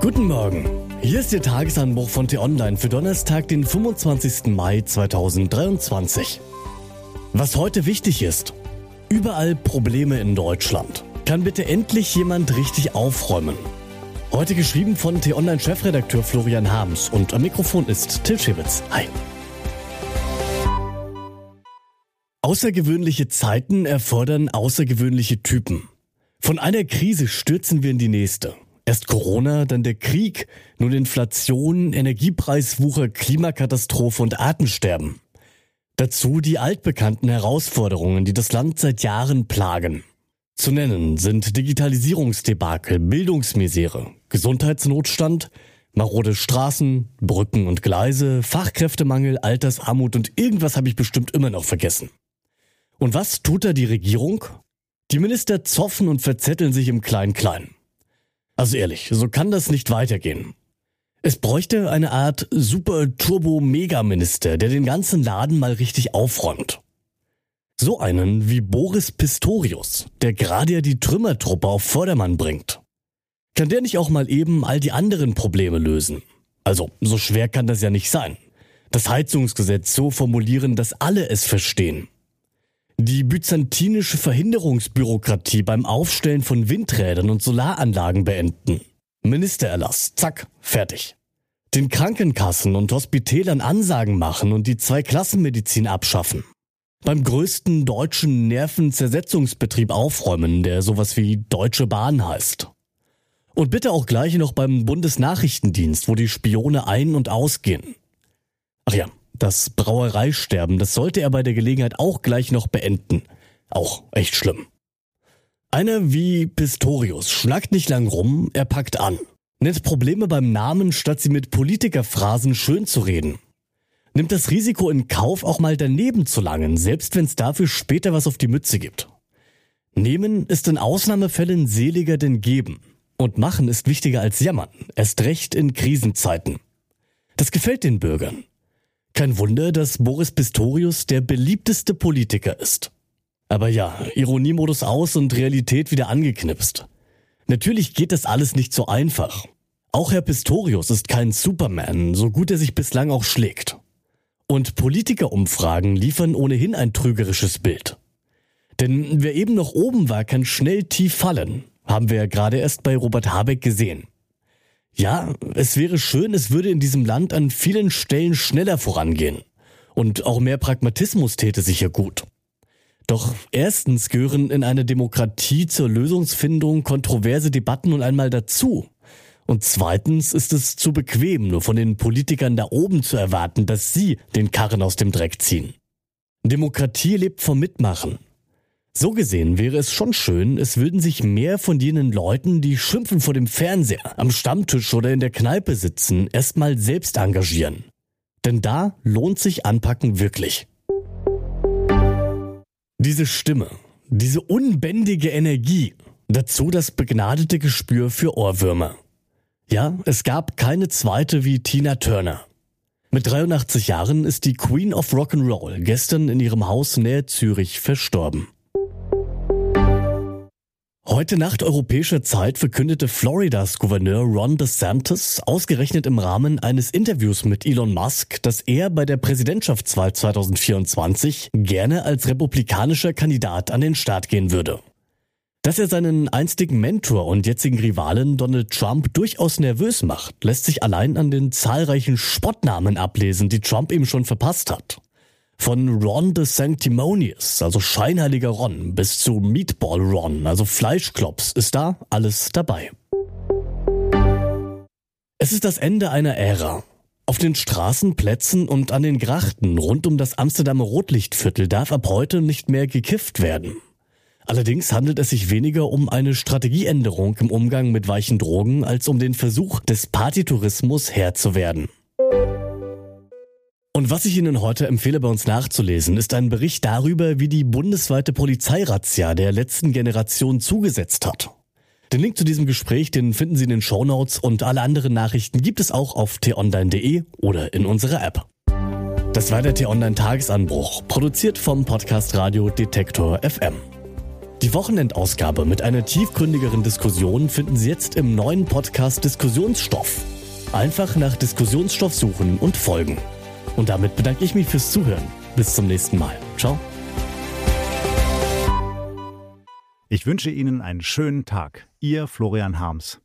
Guten Morgen. Hier ist Ihr Tagesanbruch von T-Online für Donnerstag, den 25. Mai 2023. Was heute wichtig ist. Überall Probleme in Deutschland. Kann bitte endlich jemand richtig aufräumen? Heute geschrieben von T-Online-Chefredakteur Florian Harms und am Mikrofon ist Till Schibitz. Hi. Außergewöhnliche Zeiten erfordern außergewöhnliche Typen. Von einer Krise stürzen wir in die nächste. Erst Corona, dann der Krieg, nun Inflation, Energiepreiswucher, Klimakatastrophe und Artensterben. Dazu die altbekannten Herausforderungen, die das Land seit Jahren plagen. Zu nennen sind Digitalisierungsdebakel, Bildungsmisere, Gesundheitsnotstand, marode Straßen, Brücken und Gleise, Fachkräftemangel, Altersarmut und irgendwas habe ich bestimmt immer noch vergessen. Und was tut da die Regierung? Die Minister zoffen und verzetteln sich im Klein-Klein. Also ehrlich, so kann das nicht weitergehen. Es bräuchte eine Art Super-Turbo-Mega-Minister, der den ganzen Laden mal richtig aufräumt. So einen wie Boris Pistorius, der gerade ja die Trümmertruppe auf Vordermann bringt. Kann der nicht auch mal eben all die anderen Probleme lösen? Also, so schwer kann das ja nicht sein. Das Heizungsgesetz so formulieren, dass alle es verstehen. Die byzantinische Verhinderungsbürokratie beim Aufstellen von Windrädern und Solaranlagen beenden. Ministererlass, zack, fertig. Den Krankenkassen und Hospitälern Ansagen machen und die Zweiklassenmedizin abschaffen. Beim größten deutschen Nervenzersetzungsbetrieb aufräumen, der sowas wie Deutsche Bahn heißt. Und bitte auch gleich noch beim Bundesnachrichtendienst, wo die Spione ein- und ausgehen. Ach ja, das Brauereisterben, das sollte er bei der Gelegenheit auch gleich noch beenden. Auch echt schlimm. Einer wie Pistorius schnackt nicht lang rum, er packt an. Nennt Probleme beim Namen, statt sie mit Politikerphrasen schön zu reden. Nimmt das Risiko in Kauf, auch mal daneben zu langen, selbst wenn es dafür später was auf die Mütze gibt. Nehmen ist in Ausnahmefällen seliger denn geben. Und machen ist wichtiger als jammern, erst recht in Krisenzeiten. Das gefällt den Bürgern. Kein Wunder, dass Boris Pistorius der beliebteste Politiker ist. Aber ja, Ironiemodus aus und Realität wieder angeknipst. Natürlich geht das alles nicht so einfach. Auch Herr Pistorius ist kein Superman, so gut er sich bislang auch schlägt. Und Politikerumfragen liefern ohnehin ein trügerisches Bild. Denn wer eben noch oben war, kann schnell tief fallen, haben wir ja gerade erst bei Robert Habeck gesehen. Ja, es wäre schön, es würde in diesem Land an vielen Stellen schneller vorangehen. Und auch mehr Pragmatismus täte sicher gut. Doch erstens gehören in einer Demokratie zur Lösungsfindung kontroverse Debatten nun einmal dazu. Und zweitens ist es zu bequem, nur von den Politikern da oben zu erwarten, dass sie den Karren aus dem Dreck ziehen. Demokratie lebt vom Mitmachen. So gesehen wäre es schon schön, es würden sich mehr von jenen Leuten, die schimpfen vor dem Fernseher, am Stammtisch oder in der Kneipe sitzen, erstmal selbst engagieren. Denn da lohnt sich Anpacken wirklich. Diese Stimme, diese unbändige Energie, dazu das begnadete Gespür für Ohrwürmer. Ja, es gab keine zweite wie Tina Turner. Mit 83 Jahren ist die Queen of Rock'n'Roll gestern in ihrem Haus nähe Zürich verstorben. Heute Nacht europäischer Zeit verkündete Floridas Gouverneur Ron DeSantis ausgerechnet im Rahmen eines Interviews mit Elon Musk, dass er bei der Präsidentschaftswahl 2024 gerne als republikanischer Kandidat an den Start gehen würde. Dass er seinen einstigen Mentor und jetzigen Rivalen Donald Trump durchaus nervös macht, lässt sich allein an den zahlreichen Spottnamen ablesen, die Trump ihm schon verpasst hat. Von Ron the Sanctimonious, also scheinheiliger Ron, bis zu Meatball Ron, also Fleischklops, ist da alles dabei. Es ist das Ende einer Ära. Auf den Straßen, Plätzen und an den Grachten rund um das Amsterdamer Rotlichtviertel darf ab heute nicht mehr gekifft werden. Allerdings handelt es sich weniger um eine Strategieänderung im Umgang mit weichen Drogen als um den Versuch des Partytourismus Herr zu werden. Und was ich Ihnen heute empfehle, bei uns nachzulesen, ist ein Bericht darüber, wie die bundesweite Polizeirazzia der letzten Generation zugesetzt hat. Den Link zu diesem Gespräch, den finden Sie in den Show Notes und alle anderen Nachrichten gibt es auch auf t-online.de oder in unserer App. Das war der T-Online Tagesanbruch, produziert vom Podcast Radio Detektor FM. Die Wochenendausgabe mit einer tiefgründigeren Diskussion finden Sie jetzt im neuen Podcast Diskussionsstoff. Einfach nach Diskussionsstoff suchen und folgen. Und damit bedanke ich mich fürs Zuhören. Bis zum nächsten Mal. Ciao. Ich wünsche Ihnen einen schönen Tag. Ihr Florian Harms.